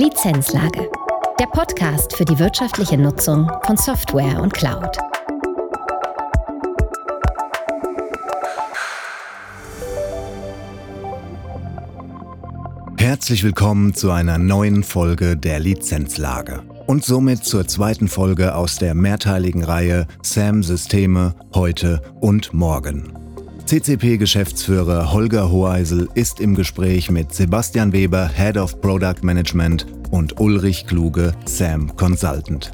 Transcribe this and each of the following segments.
Lizenzlage. Der Podcast für die wirtschaftliche Nutzung von Software und Cloud. Herzlich willkommen zu einer neuen Folge der Lizenzlage und somit zur zweiten Folge aus der mehrteiligen Reihe SAM Systeme heute und morgen. CCP-Geschäftsführer Holger Hoheisel ist im Gespräch mit Sebastian Weber, Head of Product Management und Ulrich Kluge, SAM Consultant.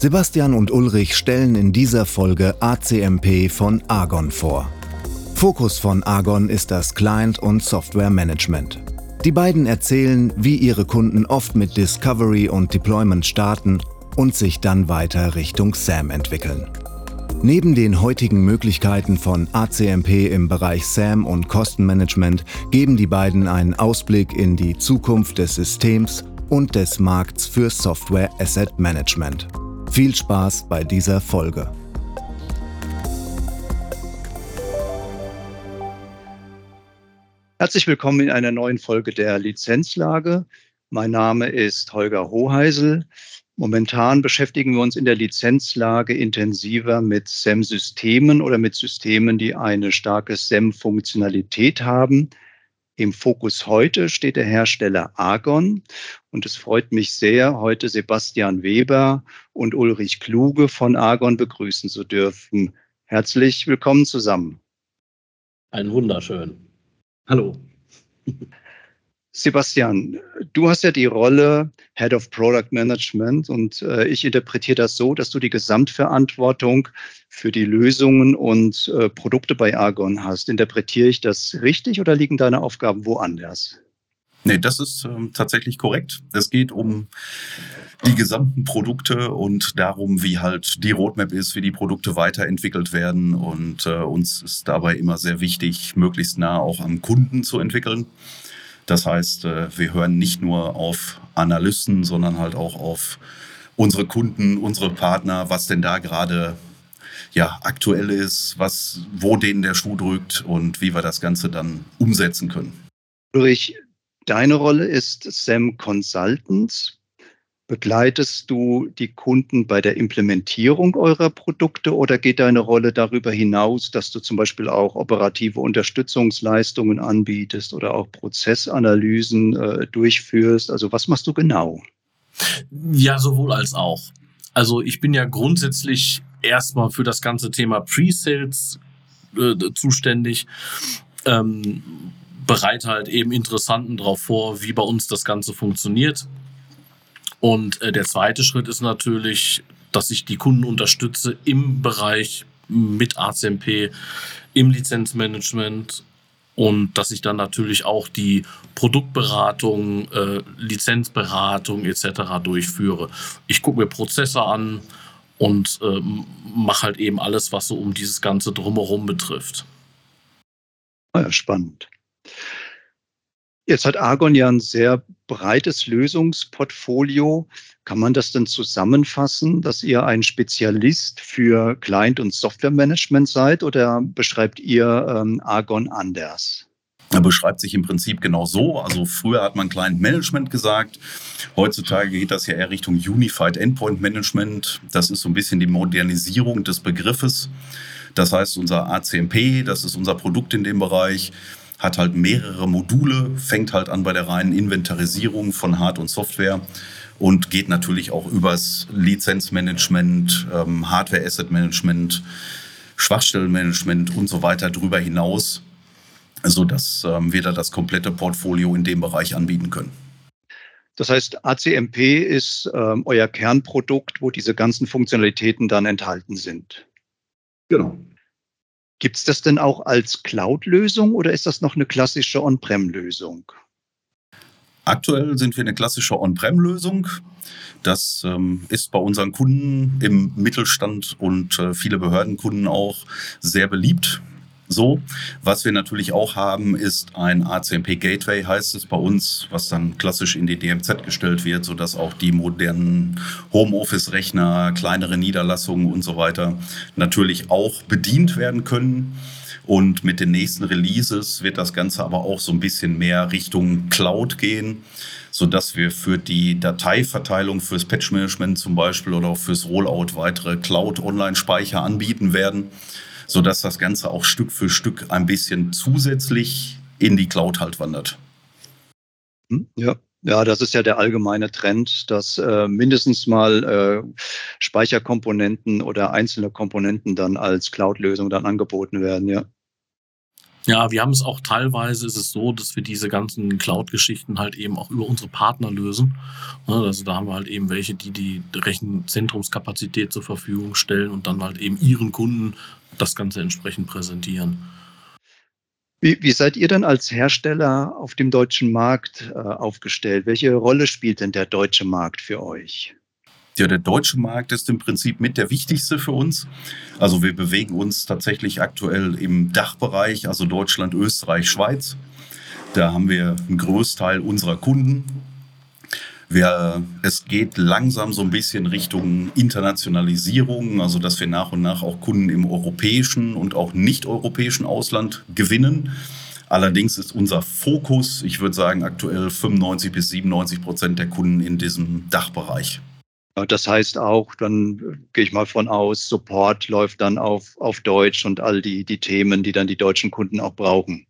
Sebastian und Ulrich stellen in dieser Folge ACMP von Argon vor. Fokus von Argon ist das Client- und Software Management. Die beiden erzählen, wie ihre Kunden oft mit Discovery und Deployment starten und sich dann weiter Richtung SAM entwickeln. Neben den heutigen Möglichkeiten von ACMP im Bereich SAM und Kostenmanagement geben die beiden einen Ausblick in die Zukunft des Systems und des Markts für Software Asset Management. Viel Spaß bei dieser Folge. Herzlich willkommen in einer neuen Folge der Lizenzlage. Mein Name ist Holger Hoheisel. Momentan beschäftigen wir uns in der Lizenzlage intensiver mit SEM-Systemen oder mit Systemen, die eine starke SEM-Funktionalität haben. Im Fokus heute steht der Hersteller Argon und es freut mich sehr, heute Sebastian Weber und Ulrich Kluge von Argon begrüßen zu dürfen. Herzlich willkommen zusammen. Ein wunderschön. Hallo. Sebastian, du hast ja die Rolle Head of Product Management und äh, ich interpretiere das so, dass du die Gesamtverantwortung für die Lösungen und äh, Produkte bei Argon hast. Interpretiere ich das richtig oder liegen deine Aufgaben woanders? Nee, das ist ähm, tatsächlich korrekt. Es geht um die gesamten Produkte und darum, wie halt die Roadmap ist, wie die Produkte weiterentwickelt werden. Und äh, uns ist dabei immer sehr wichtig, möglichst nah auch am Kunden zu entwickeln. Das heißt, äh, wir hören nicht nur auf Analysten, sondern halt auch auf unsere Kunden, unsere Partner, was denn da gerade ja, aktuell ist, was, wo denen der Schuh drückt und wie wir das Ganze dann umsetzen können. Ulrich, deine Rolle ist SAM Consultants. Begleitest du die Kunden bei der Implementierung eurer Produkte oder geht deine Rolle darüber hinaus, dass du zum Beispiel auch operative Unterstützungsleistungen anbietest oder auch Prozessanalysen äh, durchführst? Also was machst du genau? Ja, sowohl als auch. Also ich bin ja grundsätzlich erstmal für das ganze Thema Pre-Sales äh, zuständig. Ähm, bereite halt eben Interessanten darauf vor, wie bei uns das Ganze funktioniert und äh, der zweite Schritt ist natürlich, dass ich die Kunden unterstütze im Bereich mit ACMP, im Lizenzmanagement und dass ich dann natürlich auch die Produktberatung, äh, Lizenzberatung etc. durchführe. Ich gucke mir Prozesse an und äh, mache halt eben alles, was so um dieses ganze drumherum betrifft. Ah ja, spannend. Jetzt hat Argon ja ein sehr breites Lösungsportfolio. Kann man das denn zusammenfassen, dass ihr ein Spezialist für Client- und Softwaremanagement seid oder beschreibt ihr ähm, Argon anders? Er beschreibt sich im Prinzip genau so. Also früher hat man Client Management gesagt. Heutzutage geht das ja eher Richtung Unified Endpoint Management. Das ist so ein bisschen die Modernisierung des Begriffes. Das heißt, unser ACMP, das ist unser Produkt in dem Bereich, hat halt mehrere Module, fängt halt an bei der reinen Inventarisierung von Hard- und Software und geht natürlich auch übers Lizenzmanagement, ähm, Hardware-Asset-Management, Schwachstellenmanagement und so weiter drüber hinaus, sodass ähm, wir da das komplette Portfolio in dem Bereich anbieten können. Das heißt, ACMP ist ähm, euer Kernprodukt, wo diese ganzen Funktionalitäten dann enthalten sind. Genau. Gibt es das denn auch als Cloud-Lösung oder ist das noch eine klassische On-Prem-Lösung? Aktuell sind wir eine klassische On-Prem-Lösung. Das ähm, ist bei unseren Kunden im Mittelstand und äh, viele Behördenkunden auch sehr beliebt so. Was wir natürlich auch haben, ist ein ACMP Gateway, heißt es bei uns, was dann klassisch in die DMZ gestellt wird, sodass auch die modernen Homeoffice-Rechner, kleinere Niederlassungen und so weiter natürlich auch bedient werden können. Und mit den nächsten Releases wird das Ganze aber auch so ein bisschen mehr Richtung Cloud gehen, sodass wir für die Dateiverteilung, fürs Patch-Management zum Beispiel oder auch fürs Rollout weitere Cloud-Online-Speicher anbieten werden, sodass das Ganze auch Stück für Stück ein bisschen zusätzlich in die Cloud halt wandert. Hm, ja, ja, das ist ja der allgemeine Trend, dass äh, mindestens mal äh, Speicherkomponenten oder einzelne Komponenten dann als Cloud-Lösung dann angeboten werden, ja. Ja, wir haben es auch teilweise ist es so, dass wir diese ganzen Cloud-Geschichten halt eben auch über unsere Partner lösen. Also da haben wir halt eben welche, die die Rechenzentrumskapazität zur Verfügung stellen und dann halt eben ihren Kunden das Ganze entsprechend präsentieren. Wie, wie seid ihr denn als Hersteller auf dem deutschen Markt äh, aufgestellt? Welche Rolle spielt denn der deutsche Markt für euch? Ja, der deutsche Markt ist im Prinzip mit der wichtigste für uns. Also wir bewegen uns tatsächlich aktuell im Dachbereich, also Deutschland, Österreich, Schweiz. Da haben wir einen Großteil unserer Kunden. Wir, es geht langsam so ein bisschen Richtung Internationalisierung, also dass wir nach und nach auch Kunden im europäischen und auch nicht-europäischen Ausland gewinnen. Allerdings ist unser Fokus, ich würde sagen, aktuell 95 bis 97 Prozent der Kunden in diesem Dachbereich. Das heißt auch, dann gehe ich mal von aus, Support läuft dann auf, auf Deutsch und all die, die Themen, die dann die deutschen Kunden auch brauchen.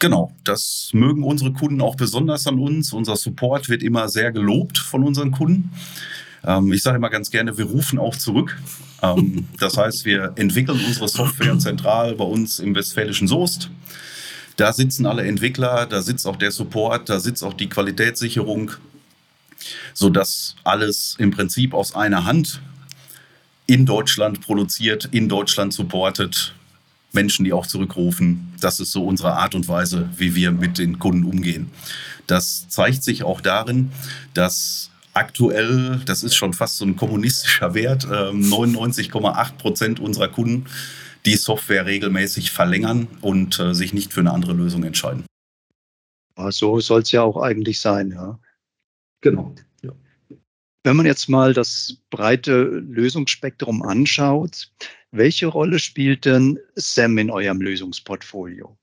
Genau, das mögen unsere Kunden auch besonders an uns. Unser Support wird immer sehr gelobt von unseren Kunden. Ähm, ich sage immer ganz gerne, wir rufen auch zurück. Ähm, das heißt, wir entwickeln unsere Software zentral bei uns im westfälischen Soest. Da sitzen alle Entwickler, da sitzt auch der Support, da sitzt auch die Qualitätssicherung, sodass alles im Prinzip aus einer Hand in Deutschland produziert, in Deutschland supportet Menschen, die auch zurückrufen. Das ist so unsere Art und Weise, wie wir mit den Kunden umgehen. Das zeigt sich auch darin, dass aktuell, das ist schon fast so ein kommunistischer Wert, 99,8 ähm, Prozent unserer Kunden die Software regelmäßig verlängern und äh, sich nicht für eine andere Lösung entscheiden. So soll es ja auch eigentlich sein, ja. Genau. Wenn man jetzt mal das breite Lösungsspektrum anschaut, welche Rolle spielt denn SAM in eurem Lösungsportfolio?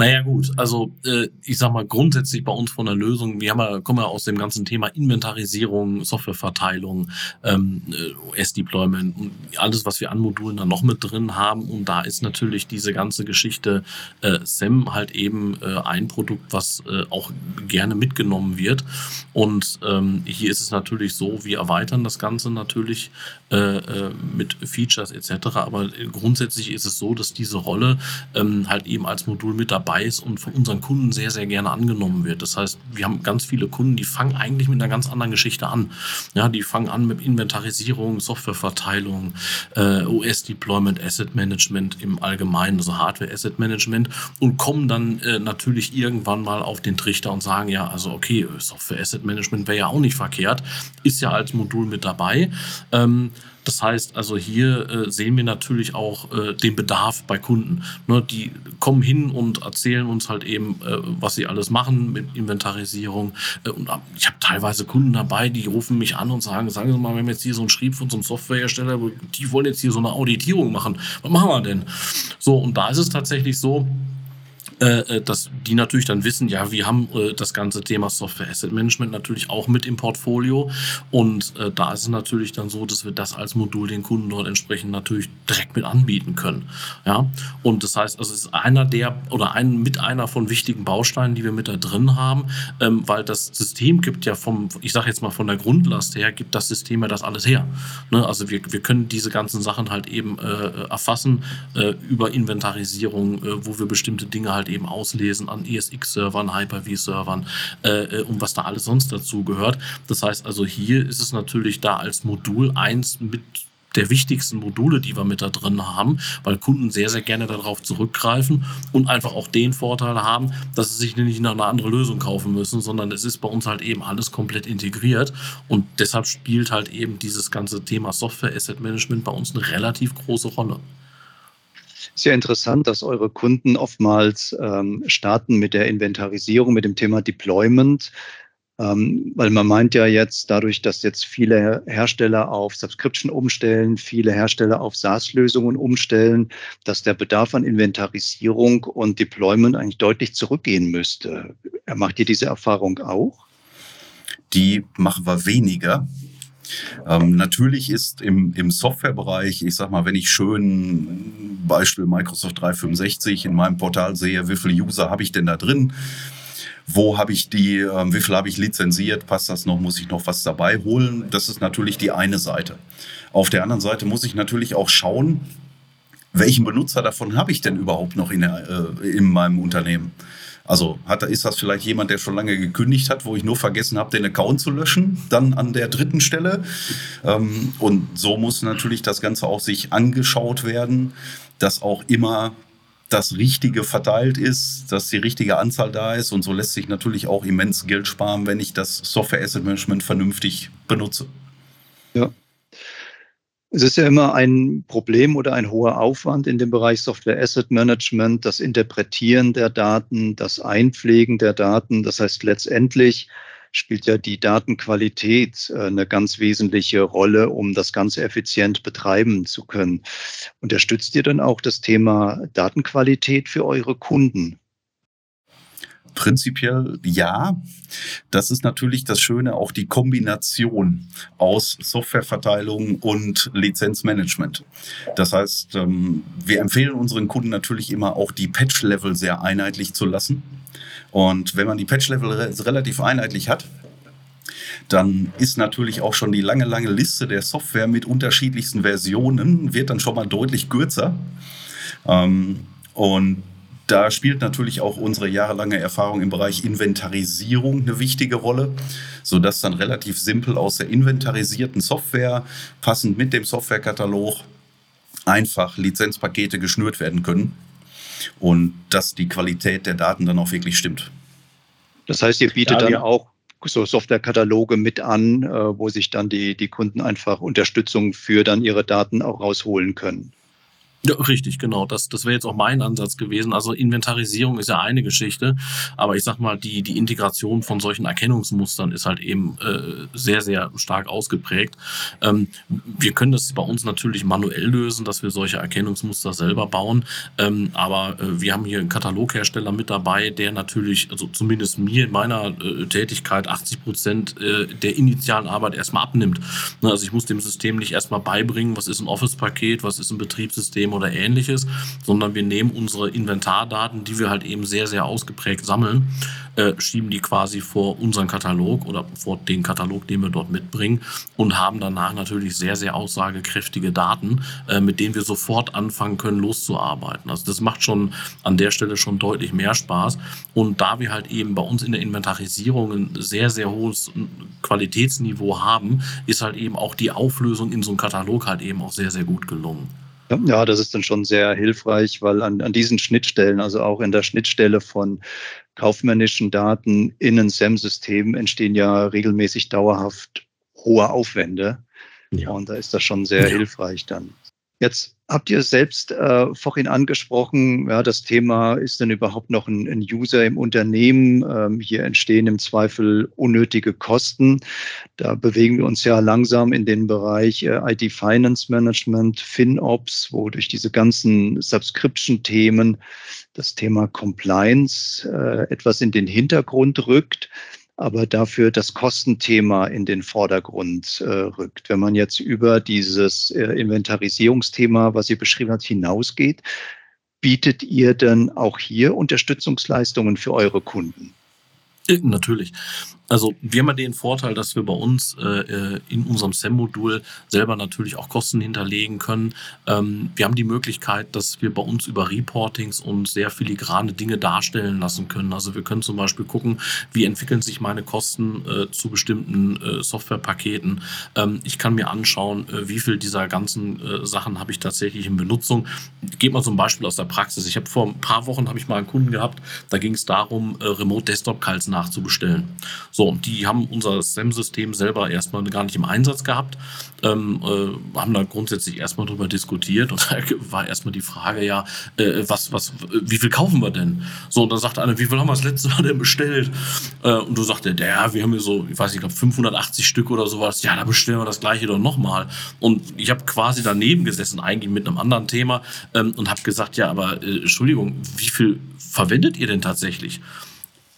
Naja gut, also äh, ich sag mal grundsätzlich bei uns von der Lösung, wir haben ja, kommen ja aus dem ganzen Thema Inventarisierung, Softwareverteilung, ähm, äh, OS-Deployment und alles, was wir an Modulen dann noch mit drin haben. Und da ist natürlich diese ganze Geschichte äh, SEM halt eben äh, ein Produkt, was äh, auch gerne mitgenommen wird. Und ähm, hier ist es natürlich so, wir erweitern das Ganze natürlich äh, äh, mit Features etc. Aber grundsätzlich ist es so, dass diese Rolle ähm, halt eben als Modul mit dabei dabei ist und von unseren Kunden sehr, sehr gerne angenommen wird. Das heißt, wir haben ganz viele Kunden, die fangen eigentlich mit einer ganz anderen Geschichte an. Ja, die fangen an mit Inventarisierung, Softwareverteilung, äh, OS-Deployment, Asset Management im Allgemeinen, also Hardware-Asset Management und kommen dann äh, natürlich irgendwann mal auf den Trichter und sagen, ja, also okay, Software-Asset Management wäre ja auch nicht verkehrt, ist ja als Modul mit dabei. Ähm, das heißt, also hier äh, sehen wir natürlich auch äh, den Bedarf bei Kunden. Ne, die kommen hin und erzählen uns halt eben, äh, was sie alles machen mit Inventarisierung. Äh, und ich habe teilweise Kunden dabei, die rufen mich an und sagen, sagen Sie mal, wir haben jetzt hier so einen Schrieb von so einem Softwarehersteller, die wollen jetzt hier so eine Auditierung machen. Was machen wir denn? So, und da ist es tatsächlich so, äh, äh, dass die natürlich dann wissen, ja, wir haben äh, das ganze Thema Software Asset Management natürlich auch mit im Portfolio und äh, da ist es natürlich dann so, dass wir das als Modul den Kunden dort entsprechend natürlich direkt mit anbieten können. Ja, und das heißt, also es ist einer der oder ein mit einer von wichtigen Bausteinen, die wir mit da drin haben, ähm, weil das System gibt ja vom, ich sage jetzt mal von der Grundlast her, gibt das System ja das alles her. Ne? Also wir, wir können diese ganzen Sachen halt eben äh, erfassen über Inventarisierung, wo wir bestimmte Dinge halt halt eben auslesen an ESX-Servern, Hyper-V-Servern äh, äh, und was da alles sonst dazu gehört. Das heißt also, hier ist es natürlich da als Modul eins mit der wichtigsten Module, die wir mit da drin haben, weil Kunden sehr, sehr gerne darauf zurückgreifen und einfach auch den Vorteil haben, dass sie sich nicht nach einer anderen Lösung kaufen müssen, sondern es ist bei uns halt eben alles komplett integriert und deshalb spielt halt eben dieses ganze Thema Software Asset Management bei uns eine relativ große Rolle sehr interessant, dass eure Kunden oftmals ähm, starten mit der Inventarisierung, mit dem Thema Deployment. Ähm, weil man meint ja jetzt, dadurch, dass jetzt viele Hersteller auf Subscription umstellen, viele Hersteller auf SaaS-Lösungen umstellen, dass der Bedarf an Inventarisierung und Deployment eigentlich deutlich zurückgehen müsste. Macht ihr diese Erfahrung auch? Die machen wir weniger. Ähm, natürlich ist im, im Softwarebereich, ich sag mal, wenn ich schön Beispiel Microsoft 365 in meinem Portal sehe, wie viele User habe ich denn da drin? Wo habe ich die, äh, wie viel habe ich lizenziert? Passt das noch? Muss ich noch was dabei holen? Das ist natürlich die eine Seite. Auf der anderen Seite muss ich natürlich auch schauen, welchen Benutzer davon habe ich denn überhaupt noch in, der, äh, in meinem Unternehmen? Also hat, ist das vielleicht jemand, der schon lange gekündigt hat, wo ich nur vergessen habe, den Account zu löschen, dann an der dritten Stelle. Ähm, und so muss natürlich das Ganze auch sich angeschaut werden, dass auch immer das Richtige verteilt ist, dass die richtige Anzahl da ist. Und so lässt sich natürlich auch immens Geld sparen, wenn ich das Software Asset Management vernünftig benutze. Ja, es ist ja immer ein Problem oder ein hoher Aufwand in dem Bereich Software Asset Management, das Interpretieren der Daten, das Einpflegen der Daten. Das heißt, letztendlich spielt ja die Datenqualität äh, eine ganz wesentliche Rolle, um das Ganze effizient betreiben zu können. Unterstützt ihr dann auch das Thema Datenqualität für eure Kunden? Prinzipiell ja. Das ist natürlich das Schöne, auch die Kombination aus Softwareverteilung und Lizenzmanagement. Das heißt, ähm, wir empfehlen unseren Kunden natürlich immer auch die Patch-Level sehr einheitlich zu lassen. Und wenn man die Patch-Level relativ einheitlich hat, dann ist natürlich auch schon die lange, lange Liste der Software mit unterschiedlichsten Versionen, wird dann schon mal deutlich kürzer. Ähm, und da spielt natürlich auch unsere jahrelange Erfahrung im Bereich Inventarisierung eine wichtige Rolle, sodass dann relativ simpel aus der inventarisierten Software, passend mit dem Softwarekatalog, einfach Lizenzpakete geschnürt werden können und dass die Qualität der Daten dann auch wirklich stimmt. Das heißt, ihr bietet ja, dann auch so Softwarekataloge mit an, äh, wo sich dann die, die Kunden einfach Unterstützung für dann ihre Daten auch rausholen können. Ja, richtig, genau. Das, das wäre jetzt auch mein Ansatz gewesen. Also Inventarisierung ist ja eine Geschichte, aber ich sag mal, die, die Integration von solchen Erkennungsmustern ist halt eben äh, sehr, sehr stark ausgeprägt. Ähm, wir können das bei uns natürlich manuell lösen, dass wir solche Erkennungsmuster selber bauen. Ähm, aber äh, wir haben hier einen Kataloghersteller mit dabei, der natürlich, also zumindest mir in meiner äh, Tätigkeit 80 Prozent äh, der initialen Arbeit erstmal abnimmt. Ne, also ich muss dem System nicht erstmal beibringen, was ist ein Office-Paket, was ist ein Betriebssystem, System oder ähnliches, sondern wir nehmen unsere Inventardaten, die wir halt eben sehr, sehr ausgeprägt sammeln, äh, schieben die quasi vor unseren Katalog oder vor den Katalog, den wir dort mitbringen und haben danach natürlich sehr, sehr aussagekräftige Daten, äh, mit denen wir sofort anfangen können, loszuarbeiten. Also das macht schon an der Stelle schon deutlich mehr Spaß. Und da wir halt eben bei uns in der Inventarisierung ein sehr, sehr hohes Qualitätsniveau haben, ist halt eben auch die Auflösung in so einem Katalog halt eben auch sehr, sehr gut gelungen. Ja, das ist dann schon sehr hilfreich, weil an, an diesen Schnittstellen, also auch in der Schnittstelle von kaufmännischen Daten in ein SEM-System entstehen ja regelmäßig dauerhaft hohe Aufwände. Ja. Und da ist das schon sehr ja. hilfreich dann. Jetzt habt ihr selbst äh, vorhin angesprochen, ja, das Thema ist denn überhaupt noch ein, ein User im Unternehmen? Ähm, hier entstehen im Zweifel unnötige Kosten. Da bewegen wir uns ja langsam in den Bereich äh, IT Finance Management, FinOps, wo durch diese ganzen Subscription-Themen das Thema Compliance äh, etwas in den Hintergrund rückt aber dafür das Kostenthema in den Vordergrund äh, rückt. Wenn man jetzt über dieses äh, Inventarisierungsthema, was ihr beschrieben habt, hinausgeht, bietet ihr dann auch hier Unterstützungsleistungen für eure Kunden? Äh, natürlich. Also wir haben ja den Vorteil, dass wir bei uns äh, äh in unserem SEM-Modul selber natürlich auch Kosten hinterlegen können. Ähm, wir haben die Möglichkeit, dass wir bei uns über Reportings und sehr filigrane Dinge darstellen lassen können. Also wir können zum Beispiel gucken, wie entwickeln sich meine Kosten äh, zu bestimmten äh, Softwarepaketen. Ähm, ich kann mir anschauen, äh, wie viel dieser ganzen Sachen habe ich tatsächlich in Benutzung. Gebt mal zum Beispiel aus der Praxis. Ich habe vor ein paar Wochen habe ich mal einen Kunden gehabt, da ging es darum, Remote Desktop Calls nachzubestellen. So, und die haben unser SEM-System selber erstmal gar nicht im Einsatz gehabt, ähm, äh, haben da grundsätzlich erstmal drüber diskutiert und da war erstmal die Frage, ja, äh, was, was, wie viel kaufen wir denn? So, und dann sagte einer, wie viel haben wir das letzte Mal denn bestellt? Äh, und du sagte, ja, wir haben hier so, ich weiß nicht, ich glaube 580 Stück oder sowas, ja, da bestellen wir das gleiche doch nochmal. Und ich habe quasi daneben gesessen, eigentlich mit einem anderen Thema ähm, und habe gesagt, ja, aber äh, Entschuldigung, wie viel verwendet ihr denn tatsächlich?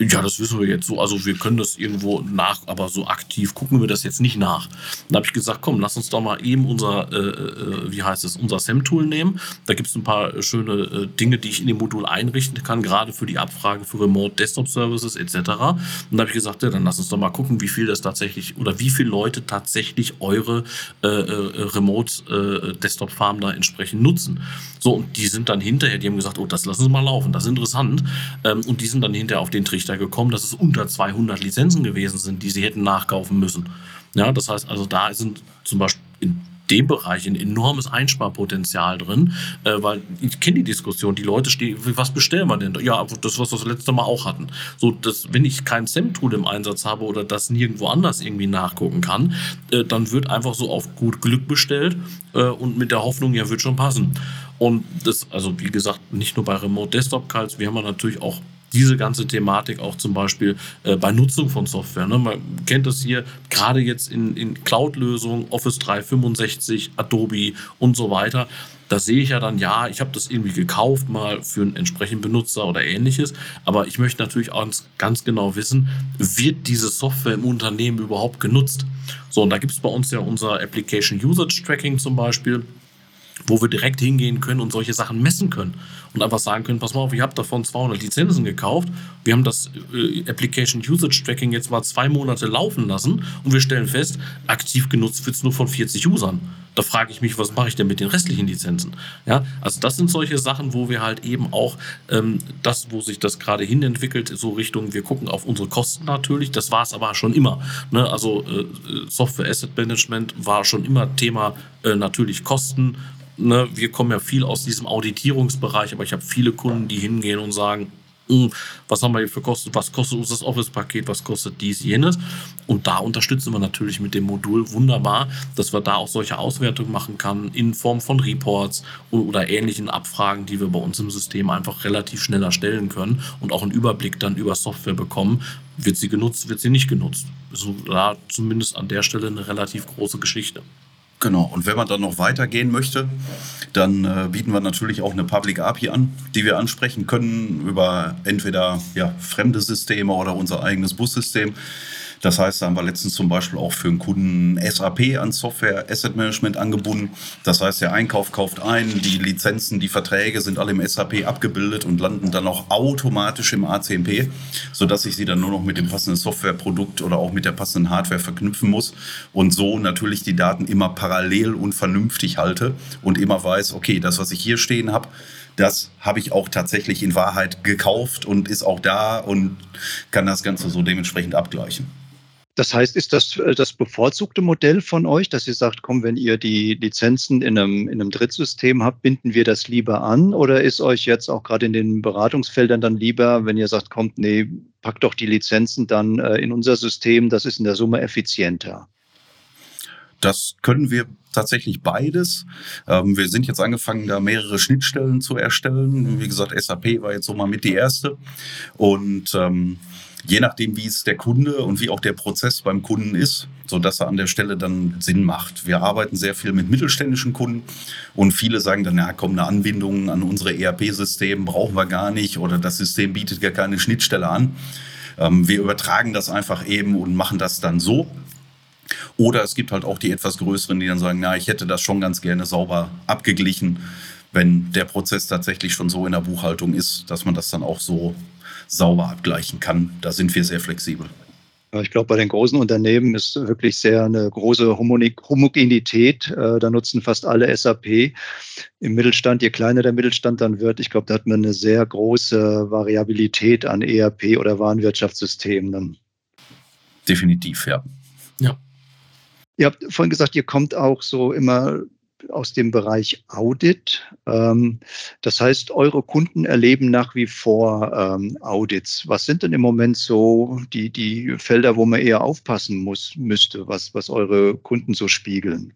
Ja, das wissen wir jetzt so. Also wir können das irgendwo nach, aber so aktiv gucken wir das jetzt nicht nach. Dann habe ich gesagt, komm, lass uns doch mal eben unser, äh, äh, wie heißt es, unser SEM-Tool nehmen. Da gibt es ein paar schöne äh, Dinge, die ich in dem Modul einrichten kann, gerade für die Abfrage für Remote Desktop Services etc. Und da habe ich gesagt, ja, dann lass uns doch mal gucken, wie viel das tatsächlich oder wie viele Leute tatsächlich eure äh, äh Remote äh, Desktop Farm da entsprechend nutzen. So, und die sind dann hinterher, die haben gesagt, oh, das lassen Sie mal laufen, das ist interessant. Ähm, und die sind dann hinterher auf den Trichter gekommen, dass es unter 200 Lizenzen gewesen sind, die sie hätten nachkaufen müssen. Ja, das heißt also, da sind zum Beispiel in dem Bereich ein enormes Einsparpotenzial drin, äh, weil ich kenne die Diskussion, die Leute stehen, was bestellen wir denn? Ja, das, was wir das letzte Mal auch hatten. So, dass, wenn ich kein SEM-Tool im Einsatz habe oder das nirgendwo anders irgendwie nachgucken kann, äh, dann wird einfach so auf gut Glück bestellt äh, und mit der Hoffnung, ja, wird schon passen. Und das, also wie gesagt, nicht nur bei Remote Desktop Calls, wir haben natürlich auch diese ganze Thematik auch zum Beispiel äh, bei Nutzung von Software. Ne? Man kennt das hier gerade jetzt in, in Cloud-Lösungen, Office 365, Adobe und so weiter. Da sehe ich ja dann, ja, ich habe das irgendwie gekauft, mal für einen entsprechenden Benutzer oder ähnliches. Aber ich möchte natürlich auch ganz genau wissen, wird diese Software im Unternehmen überhaupt genutzt? So, und da gibt es bei uns ja unser Application Usage Tracking zum Beispiel wo wir direkt hingehen können und solche Sachen messen können und einfach sagen können, pass mal auf, ich habe davon 200 Lizenzen gekauft, wir haben das äh, Application Usage Tracking jetzt mal zwei Monate laufen lassen und wir stellen fest, aktiv genutzt wird es nur von 40 Usern. Da frage ich mich, was mache ich denn mit den restlichen Lizenzen? Ja, also das sind solche Sachen, wo wir halt eben auch ähm, das, wo sich das gerade hin entwickelt, so Richtung, wir gucken auf unsere Kosten natürlich. Das war es aber schon immer. Ne? Also äh, Software Asset Management war schon immer Thema äh, natürlich Kosten ne, wir kommen ja viel aus diesem Auditierungsbereich, aber ich habe viele Kunden, die hingehen und sagen, hm, was haben wir hier für Kosten, was kostet uns das Office-Paket, was kostet dies, jenes. Und da unterstützen wir natürlich mit dem Modul wunderbar, dass wir da auch solche Auswertungen machen können in Form von Reports oder ähnlichen Abfragen, die wir bei uns im System einfach relativ schnell erstellen können und auch einen Überblick dann über Software bekommen. Wird sie genutzt, wird sie nicht genutzt. Ist da zumindest an der Stelle eine relativ große Geschichte. Genau, und wenn man dann noch weitergehen möchte, dann äh, bieten wir natürlich auch eine Public API an, die wir ansprechen können über entweder ja, fremde Systeme oder unser eigenes Bussystem. Das heißt, da haben wir letztens zum Beispiel auch für einen Kunden SAP an Software Asset Management angebunden. Das heißt, der Einkauf kauft ein, die Lizenzen, die Verträge sind alle im SAP abgebildet und landen dann auch automatisch im ACMP, sodass ich sie dann nur noch mit dem passenden Softwareprodukt oder auch mit der passenden Hardware verknüpfen muss und so natürlich die Daten immer parallel und vernünftig halte und immer weiß, okay, das, was ich hier stehen habe, das habe ich auch tatsächlich in Wahrheit gekauft und ist auch da und kann das Ganze so dementsprechend abgleichen. Das heißt, ist das äh, das bevorzugte Modell von euch, dass ihr sagt, komm, wenn ihr die Lizenzen in einem, in einem Drittsystem habt, binden wir das lieber an? Oder ist euch jetzt auch gerade in den Beratungsfeldern dann lieber, wenn ihr sagt, kommt, nee, packt doch die Lizenzen dann äh, in unser System, das ist in der Summe effizienter? Das können wir tatsächlich beides. Ähm, wir sind jetzt angefangen, da mehrere Schnittstellen zu erstellen. Wie gesagt, SAP war jetzt so mal mit die erste. Und ähm, je nachdem, wie es der Kunde und wie auch der Prozess beim Kunden ist, so dass er an der Stelle dann Sinn macht. Wir arbeiten sehr viel mit mittelständischen Kunden und viele sagen dann, ja, komm, eine Anbindung an unsere ERP-System brauchen wir gar nicht oder das System bietet gar keine Schnittstelle an. Ähm, wir übertragen das einfach eben und machen das dann so. Oder es gibt halt auch die etwas größeren, die dann sagen, na, ich hätte das schon ganz gerne sauber abgeglichen, wenn der Prozess tatsächlich schon so in der Buchhaltung ist, dass man das dann auch so sauber abgleichen kann. Da sind wir sehr flexibel. Ich glaube, bei den großen Unternehmen ist wirklich sehr eine große Homogenität. Äh, da nutzen fast alle SAP. Im Mittelstand, je kleiner der Mittelstand dann wird, ich glaube, da hat man eine sehr große Variabilität an ERP oder Warenwirtschaftssystemen. Definitiv, ja. Ja. Ihr habt vorhin gesagt, ihr kommt auch so immer aus dem Bereich Audit. Ähm, das heißt, eure Kunden erleben nach wie vor ähm, Audits. Was sind denn im Moment so die, die Felder, wo man eher aufpassen muss, müsste, was, was eure Kunden so spiegeln?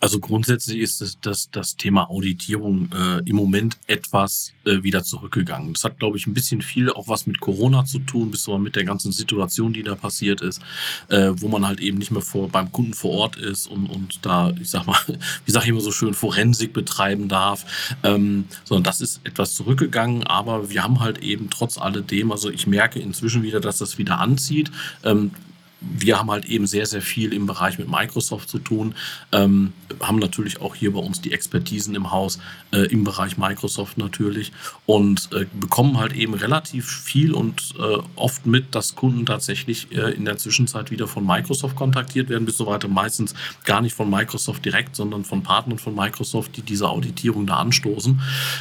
Also grundsätzlich ist das, das, das Thema Auditierung äh, im Moment etwas äh, wieder zurückgegangen. Das hat, glaube ich, ein bisschen viel auch was mit Corona zu tun, bis so mit der ganzen Situation, die da passiert ist, äh, wo man halt eben nicht mehr vor, beim Kunden vor Ort ist und, und da, ich sag mal, wie sage ich immer so schön, Forensik betreiben darf. Ähm, sondern das ist etwas zurückgegangen, aber wir haben halt eben trotz alledem, also ich merke inzwischen wieder, dass das wieder anzieht. Ähm, wir haben halt eben sehr, sehr viel im Bereich mit Microsoft zu tun, ähm, haben natürlich auch hier bei uns die Expertisen im Haus äh, im Bereich Microsoft natürlich und äh, bekommen halt eben relativ viel und äh, oft mit, dass Kunden tatsächlich äh, in der Zwischenzeit wieder von Microsoft kontaktiert werden, bis so weiter meistens gar nicht von Microsoft direkt, sondern von Partnern von Microsoft, die diese Auditierung da anstoßen.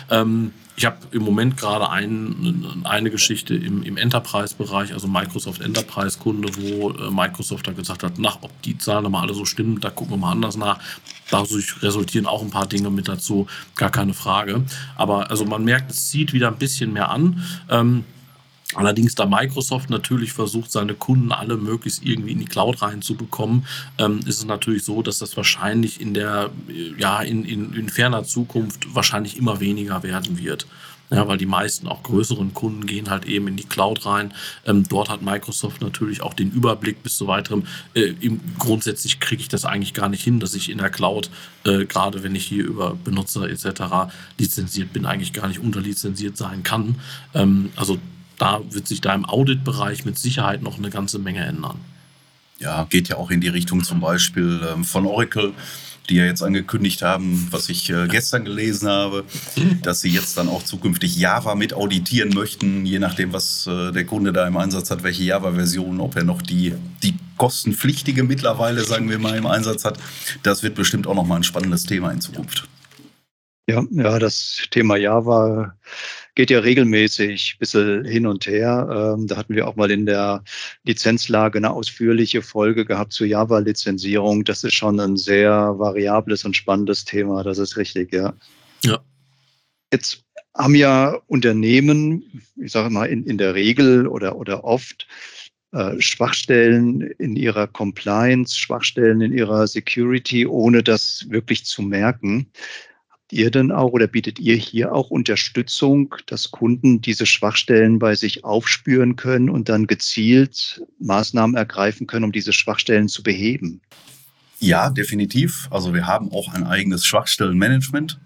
Ähm, ich habe im Moment gerade ein, eine Geschichte im, im Enterprise-Bereich, also Microsoft Enterprise-Kunde, wo äh, Microsoft da gesagt hat, nach, ob die Zahlen mal alle so stimmen, da gucken wir mal anders nach. Dadurch resultieren auch ein paar Dinge mit dazu, gar keine Frage. Aber also man merkt, es zieht wieder ein bisschen mehr an. Ähm, Allerdings, da Microsoft natürlich versucht, seine Kunden alle möglichst irgendwie in die Cloud reinzubekommen, ähm, ist es natürlich so, dass das wahrscheinlich in der, ja, in, in, in ferner Zukunft wahrscheinlich immer weniger werden wird. Ja, weil die meisten auch größeren Kunden gehen halt eben in die Cloud rein. Ähm, dort hat Microsoft natürlich auch den Überblick bis zu weiterem. Äh, im, grundsätzlich kriege ich das eigentlich gar nicht hin, dass ich in der Cloud, äh, gerade wenn ich hier über Benutzer etc. lizenziert bin, eigentlich gar nicht unterlizenziert sein kann. Ähm, also da wird sich da im Auditbereich mit Sicherheit noch eine ganze Menge ändern. Ja, geht ja auch in die Richtung zum Beispiel ähm, von Oracle, die ja jetzt angekündigt haben, was ich äh, gestern gelesen habe, dass sie jetzt dann auch zukünftig Java mit auditieren möchten, je nachdem, was äh, der Kunde da im Einsatz hat, welche Java-Version, ob er noch die, die kostenpflichtige mittlerweile, sagen wir mal, im Einsatz hat. Das wird bestimmt auch nochmal ein spannendes Thema in Zukunft. Ja, ja, das Thema Java geht ja regelmäßig ein bisschen hin und her. Ähm, da hatten wir auch mal in der Lizenzlage eine ausführliche Folge gehabt zur Java-Lizenzierung. Das ist schon ein sehr variables und spannendes Thema. Das ist richtig, ja. Ja. Jetzt haben ja Unternehmen, ich sage mal in, in der Regel oder, oder oft, äh, Schwachstellen in ihrer Compliance, Schwachstellen in ihrer Security, ohne das wirklich zu merken ihr denn auch oder bietet ihr hier auch Unterstützung, dass Kunden diese Schwachstellen bei sich aufspüren können und dann gezielt Maßnahmen ergreifen können, um diese Schwachstellen zu beheben? Ja, definitiv. Also wir haben auch ein eigenes Schwachstellenmanagement.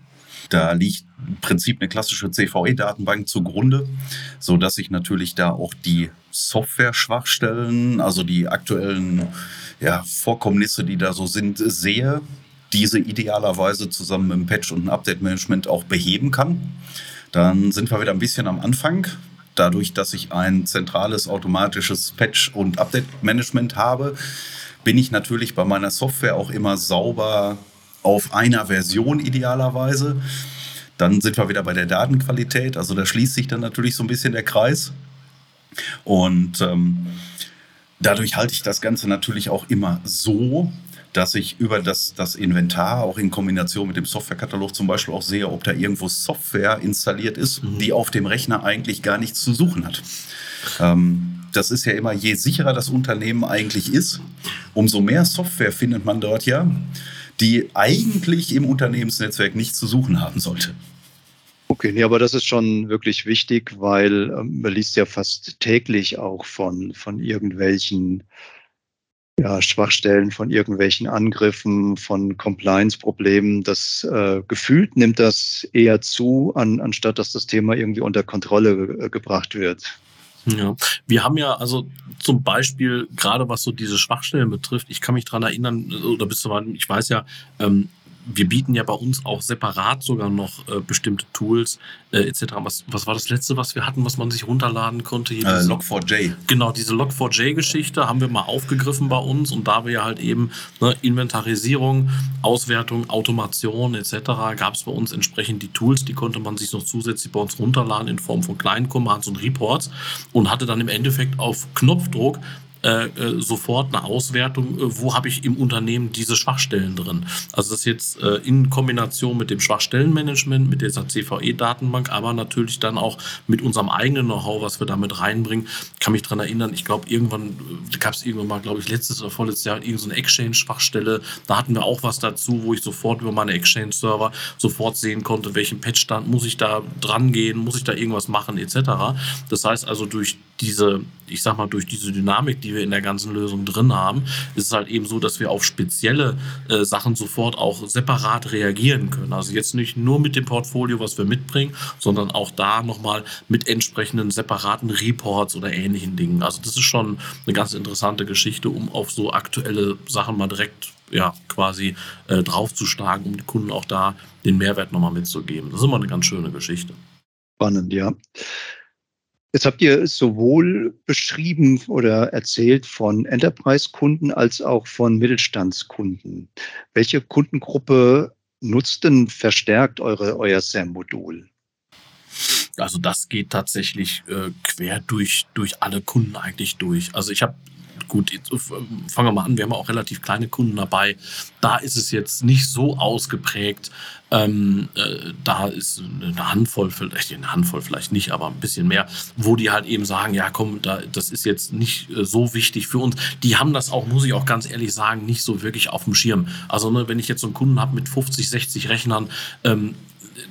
Da liegt im Prinzip eine klassische CVE-Datenbank zugrunde, so dass ich natürlich da auch die Software-Schwachstellen, also die aktuellen ja, Vorkommnisse, die da so sind, sehe diese idealerweise zusammen mit dem Patch und dem Update-Management auch beheben kann. Dann sind wir wieder ein bisschen am Anfang. Dadurch, dass ich ein zentrales automatisches Patch- und Update-Management habe, bin ich natürlich bei meiner Software auch immer sauber auf einer Version idealerweise. Dann sind wir wieder bei der Datenqualität. Also da schließt sich dann natürlich so ein bisschen der Kreis. Und ähm, dadurch halte ich das Ganze natürlich auch immer so, dass ich über das, das Inventar auch in Kombination mit dem Softwarekatalog zum Beispiel auch sehe, ob da irgendwo Software installiert ist, mhm. die auf dem Rechner eigentlich gar nichts zu suchen hat. Ähm, das ist ja immer, je sicherer das Unternehmen eigentlich ist, umso mehr Software findet man dort ja, die eigentlich im Unternehmensnetzwerk nichts zu suchen haben sollte. Okay, nee, aber das ist schon wirklich wichtig, weil ähm, man liest ja fast täglich auch von, von irgendwelchen ja, Schwachstellen, von irgendwelchen Angriffen, von Compliance-Problemen. Das äh, gefühlt nimmt das eher zu, an, anstatt dass das Thema irgendwie unter Kontrolle ge gebracht wird. Ja, wir haben ja also zum Beispiel gerade was so diese Schwachstellen betrifft, ich kann mich dran erinnern, oder bis zu ich weiß ja, ähm, wir bieten ja bei uns auch separat sogar noch äh, bestimmte Tools äh, etc. Was, was war das letzte, was wir hatten, was man sich runterladen konnte? Hier äh, Log4j. Genau, diese Log4j-Geschichte haben wir mal aufgegriffen bei uns und da wir ja halt eben ne, Inventarisierung, Auswertung, Automation etc. gab es bei uns entsprechend die Tools, die konnte man sich noch zusätzlich bei uns runterladen in Form von kleinen Commands und Reports und hatte dann im Endeffekt auf Knopfdruck äh, äh, sofort eine Auswertung, äh, wo habe ich im Unternehmen diese Schwachstellen drin. Also das jetzt in Kombination mit dem Schwachstellenmanagement, mit dieser CVE-Datenbank, aber natürlich dann auch mit unserem eigenen Know-how, was wir damit reinbringen. Ich kann mich dran erinnern, ich glaube, irgendwann gab es irgendwann mal, glaube ich, letztes oder vorletztes Jahr irgendeine Exchange-Schwachstelle. Da hatten wir auch was dazu, wo ich sofort über meine Exchange-Server sofort sehen konnte, welchen Patchstand muss ich da dran gehen, muss ich da irgendwas machen, etc. Das heißt also, durch diese, ich sag mal, durch diese Dynamik, die wir in der ganzen Lösung drin haben, ist es halt eben so, dass wir auf spezielle äh, Sachen sofort auch separat reagieren können. Also jetzt nicht nur mit dem Portfolio, was wir mitbringen, sondern auch da nochmal mit entsprechenden separaten Reports oder ähnlichen Dingen. Also das ist schon eine ganz interessante Geschichte, um auf so aktuelle Sachen mal direkt ja, quasi äh, draufzuschlagen, um den Kunden auch da den Mehrwert nochmal mitzugeben. Das ist immer eine ganz schöne Geschichte. Spannend, ja. Jetzt habt ihr sowohl beschrieben oder erzählt von Enterprise-Kunden als auch von Mittelstandskunden. Welche Kundengruppe nutzt denn verstärkt eure, euer SAM-Modul? Also das geht tatsächlich äh, quer durch, durch alle Kunden eigentlich durch. Also ich habe gut, jetzt fangen wir mal an, wir haben auch relativ kleine Kunden dabei. Da ist es jetzt nicht so ausgeprägt. Ähm, äh, da ist eine Handvoll, vielleicht eine Handvoll vielleicht nicht, aber ein bisschen mehr, wo die halt eben sagen, ja komm, da, das ist jetzt nicht äh, so wichtig für uns. Die haben das auch, muss ich auch ganz ehrlich sagen, nicht so wirklich auf dem Schirm. Also ne, wenn ich jetzt so einen Kunden habe mit 50, 60 Rechnern, ähm,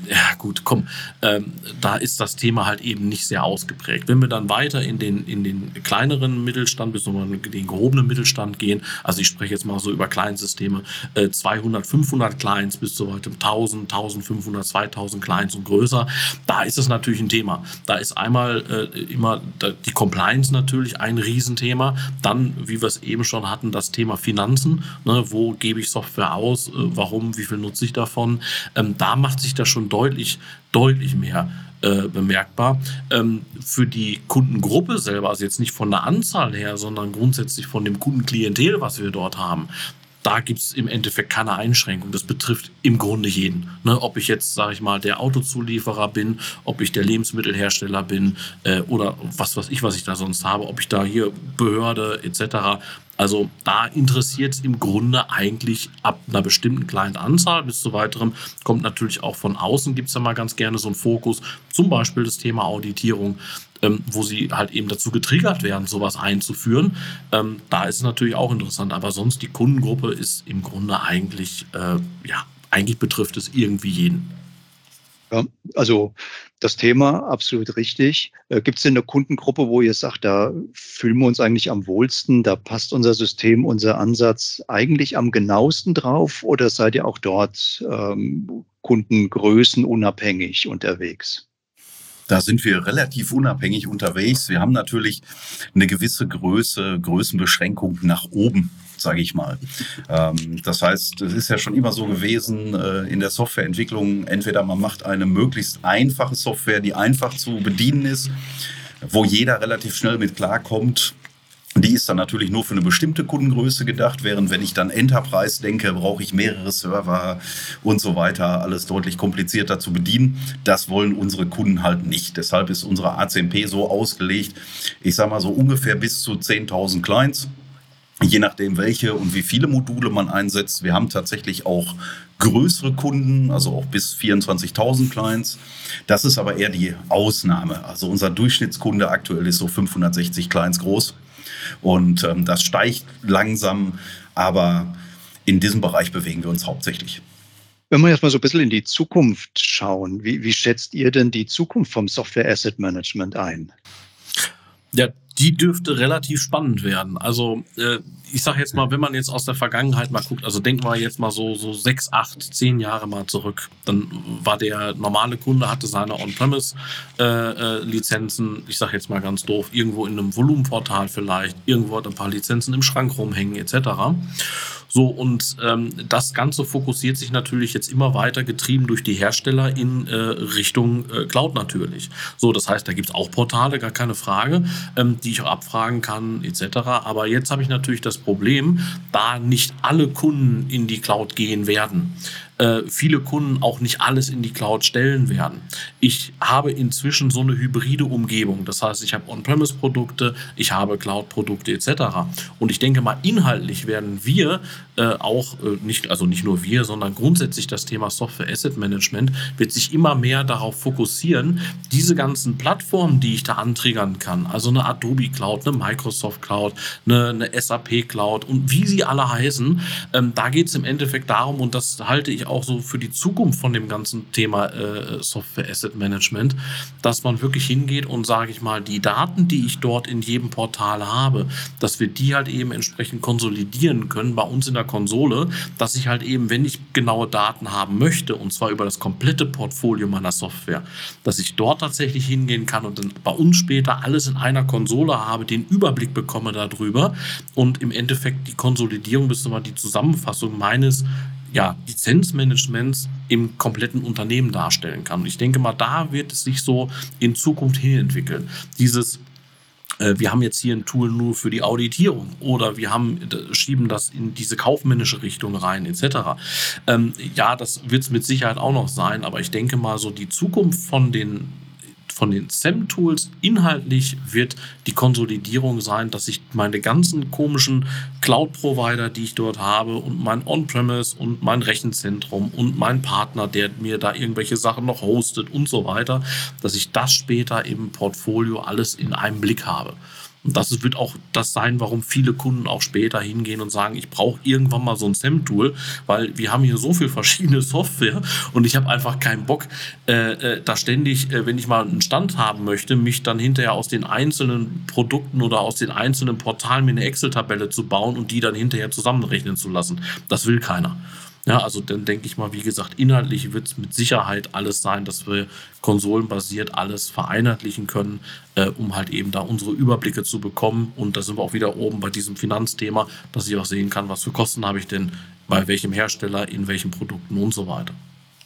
ja gut, komm, ähm, da ist das Thema halt eben nicht sehr ausgeprägt. Wenn wir dann weiter in den, in den kleineren Mittelstand bis in den gehobenen Mittelstand gehen, also ich spreche jetzt mal so über Kleinsysteme, äh, 200, 500 Clients bis zu weitem 1000, 1500, 2000 Clients und größer, da ist es natürlich ein Thema. Da ist einmal äh, immer die Compliance natürlich ein Riesenthema, dann, wie wir es eben schon hatten, das Thema Finanzen, ne, wo gebe ich Software aus, äh, warum, wie viel nutze ich davon, ähm, da macht sich das schon deutlich, deutlich mehr äh, bemerkbar. Ähm, für die Kundengruppe selber, also jetzt nicht von der Anzahl her, sondern grundsätzlich von dem Kundenklientel, was wir dort haben, da gibt es im Endeffekt keine Einschränkung. Das betrifft im Grunde jeden. Ne, ob ich jetzt, sage ich mal, der Autozulieferer bin, ob ich der Lebensmittelhersteller bin äh, oder was weiß ich, was ich da sonst habe, ob ich da hier Behörde etc. Also da interessiert es im Grunde eigentlich ab einer bestimmten kleinen Anzahl bis zu weiterem. Kommt natürlich auch von außen, gibt es ja mal ganz gerne so einen Fokus, zum Beispiel das Thema Auditierung, ähm, wo sie halt eben dazu getriggert werden, sowas einzuführen. Ähm, da ist es natürlich auch interessant. Aber sonst die Kundengruppe ist im Grunde eigentlich, äh, ja, eigentlich betrifft es irgendwie jeden. Ja, also das Thema absolut richtig. Äh, Gibt es denn eine Kundengruppe, wo ihr sagt, da fühlen wir uns eigentlich am wohlsten, da passt unser System, unser Ansatz eigentlich am genauesten drauf oder seid ihr auch dort ähm, Kundengrößen unabhängig unterwegs? Da sind wir relativ unabhängig unterwegs. Wir haben natürlich eine gewisse Größe, Größenbeschränkung nach oben sage ich mal. Ähm, das heißt, es ist ja schon immer so gewesen äh, in der Softwareentwicklung, entweder man macht eine möglichst einfache Software, die einfach zu bedienen ist, wo jeder relativ schnell mit klarkommt, die ist dann natürlich nur für eine bestimmte Kundengröße gedacht, während wenn ich dann Enterprise denke, brauche ich mehrere Server und so weiter, alles deutlich komplizierter zu bedienen. Das wollen unsere Kunden halt nicht. Deshalb ist unsere ACMP so ausgelegt, ich sage mal so ungefähr bis zu 10.000 Clients je nachdem welche und wie viele Module man einsetzt. Wir haben tatsächlich auch größere Kunden, also auch bis 24.000 Clients. Das ist aber eher die Ausnahme. Also unser Durchschnittskunde aktuell ist so 560 Clients groß und ähm, das steigt langsam, aber in diesem Bereich bewegen wir uns hauptsächlich. Wenn wir jetzt mal so ein bisschen in die Zukunft schauen, wie, wie schätzt ihr denn die Zukunft vom Software Asset Management ein? Ja, die dürfte relativ spannend werden. Also äh, ich sage jetzt mal, wenn man jetzt aus der Vergangenheit mal guckt, also denken wir jetzt mal so, so sechs, acht, zehn Jahre mal zurück, dann war der normale Kunde, hatte seine On-Premise-Lizenzen, äh, äh, ich sage jetzt mal ganz doof, irgendwo in einem Volumenportal vielleicht, irgendwo hat ein paar Lizenzen im Schrank rumhängen etc. So, und ähm, das Ganze fokussiert sich natürlich jetzt immer weiter, getrieben durch die Hersteller in äh, Richtung äh, Cloud natürlich. So, das heißt, da gibt es auch Portale, gar keine Frage, ähm, die ich auch abfragen kann, etc. Aber jetzt habe ich natürlich das Problem, da nicht alle Kunden in die Cloud gehen werden. Äh, viele Kunden auch nicht alles in die Cloud stellen werden. Ich habe inzwischen so eine hybride Umgebung. Das heißt, ich habe On-Premise-Produkte, ich habe Cloud-Produkte etc. Und ich denke mal, inhaltlich werden wir äh, auch äh, nicht, also nicht nur wir, sondern grundsätzlich das Thema Software Asset Management wird sich immer mehr darauf fokussieren, diese ganzen Plattformen, die ich da antriggern kann, also eine Adobe Cloud, eine Microsoft Cloud, eine, eine SAP Cloud und wie sie alle heißen, ähm, da geht es im Endeffekt darum, und das halte ich auch so für die Zukunft von dem ganzen Thema äh, Software Asset Management, dass man wirklich hingeht und, sage ich mal, die Daten, die ich dort in jedem Portal habe, dass wir die halt eben entsprechend konsolidieren können bei uns in der Konsole, dass ich halt eben, wenn ich genaue Daten haben möchte, und zwar über das komplette Portfolio meiner Software, dass ich dort tatsächlich hingehen kann und dann bei uns später alles in einer Konsole habe, den Überblick bekomme darüber und im Endeffekt die Konsolidierung bzw. die Zusammenfassung meines ja, Lizenzmanagements im kompletten Unternehmen darstellen kann. Und ich denke mal, da wird es sich so in Zukunft hin entwickeln. Dieses äh, wir haben jetzt hier ein Tool nur für die Auditierung oder wir haben, schieben das in diese kaufmännische Richtung rein, etc. Ähm, ja, das wird es mit Sicherheit auch noch sein, aber ich denke mal, so die Zukunft von den von den SEM-Tools inhaltlich wird die Konsolidierung sein, dass ich meine ganzen komischen Cloud-Provider, die ich dort habe und mein On-Premise und mein Rechenzentrum und mein Partner, der mir da irgendwelche Sachen noch hostet und so weiter, dass ich das später im Portfolio alles in einem Blick habe. Und das wird auch das sein, warum viele Kunden auch später hingehen und sagen, ich brauche irgendwann mal so ein SEM-Tool, weil wir haben hier so viel verschiedene Software und ich habe einfach keinen Bock, äh, äh, da ständig, äh, wenn ich mal einen Stand haben möchte, mich dann hinterher aus den einzelnen Produkten oder aus den einzelnen Portalen mir eine Excel-Tabelle zu bauen und die dann hinterher zusammenrechnen zu lassen. Das will keiner. Ja, also dann denke ich mal, wie gesagt, inhaltlich wird es mit Sicherheit alles sein, dass wir konsolenbasiert alles vereinheitlichen können, äh, um halt eben da unsere Überblicke zu bekommen. Und da sind wir auch wieder oben bei diesem Finanzthema, dass ich auch sehen kann, was für Kosten habe ich denn bei welchem Hersteller, in welchen Produkten und so weiter.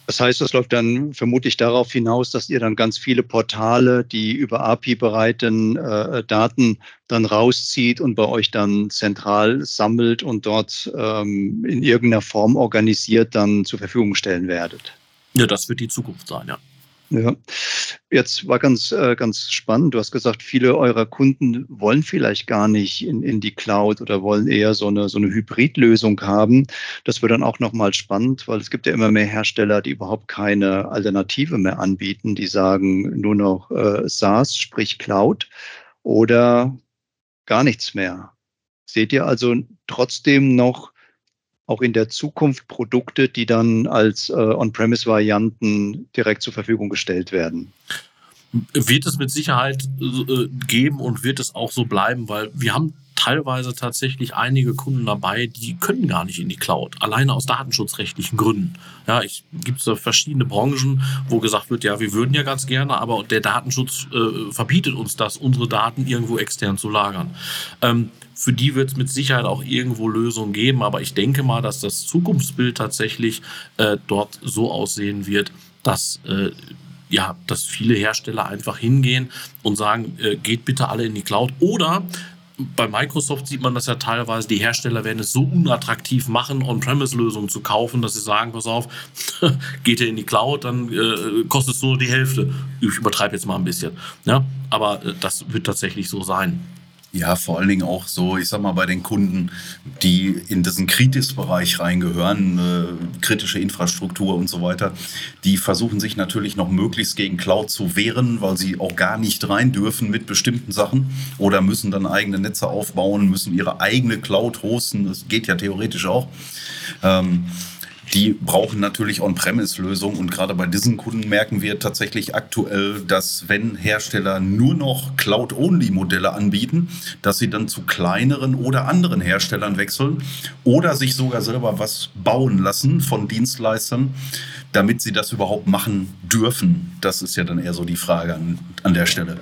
Das heißt, das läuft dann vermutlich darauf hinaus, dass ihr dann ganz viele Portale, die über API bereiten, äh, Daten dann rauszieht und bei euch dann zentral sammelt und dort ähm, in irgendeiner Form organisiert dann zur Verfügung stellen werdet. Ja, das wird die Zukunft sein, ja. Ja, jetzt war ganz, äh, ganz spannend. Du hast gesagt, viele eurer Kunden wollen vielleicht gar nicht in, in die Cloud oder wollen eher so eine, so eine Hybridlösung haben. Das wird dann auch nochmal spannend, weil es gibt ja immer mehr Hersteller, die überhaupt keine Alternative mehr anbieten. Die sagen nur noch äh, SaaS, sprich Cloud oder gar nichts mehr. Seht ihr also trotzdem noch auch in der Zukunft Produkte, die dann als äh, On-Premise-Varianten direkt zur Verfügung gestellt werden? Wird es mit Sicherheit äh, geben und wird es auch so bleiben, weil wir haben teilweise tatsächlich einige Kunden dabei, die können gar nicht in die Cloud, alleine aus datenschutzrechtlichen Gründen. Ja, ich gibt es verschiedene Branchen, wo gesagt wird, ja, wir würden ja ganz gerne, aber der Datenschutz äh, verbietet uns das, unsere Daten irgendwo extern zu lagern. Ähm, für die wird es mit Sicherheit auch irgendwo Lösungen geben, aber ich denke mal, dass das Zukunftsbild tatsächlich äh, dort so aussehen wird, dass äh, ja, dass viele Hersteller einfach hingehen und sagen, äh, geht bitte alle in die Cloud. Oder bei Microsoft sieht man das ja teilweise, die Hersteller werden es so unattraktiv machen, On-Premise-Lösungen zu kaufen, dass sie sagen, pass auf, geht ihr in die Cloud, dann äh, kostet es nur die Hälfte. Ich übertreibe jetzt mal ein bisschen. Ja, aber äh, das wird tatsächlich so sein. Ja, vor allen Dingen auch so, ich sag mal, bei den Kunden, die in diesen Kritis-Bereich reingehören, äh, kritische Infrastruktur und so weiter, die versuchen sich natürlich noch möglichst gegen Cloud zu wehren, weil sie auch gar nicht rein dürfen mit bestimmten Sachen oder müssen dann eigene Netze aufbauen, müssen ihre eigene Cloud hosten. Das geht ja theoretisch auch. Ähm, die brauchen natürlich On-Premise-Lösungen und gerade bei diesen Kunden merken wir tatsächlich aktuell, dass wenn Hersteller nur noch Cloud-Only-Modelle anbieten, dass sie dann zu kleineren oder anderen Herstellern wechseln oder sich sogar selber was bauen lassen von Dienstleistern, damit sie das überhaupt machen dürfen. Das ist ja dann eher so die Frage an, an der Stelle.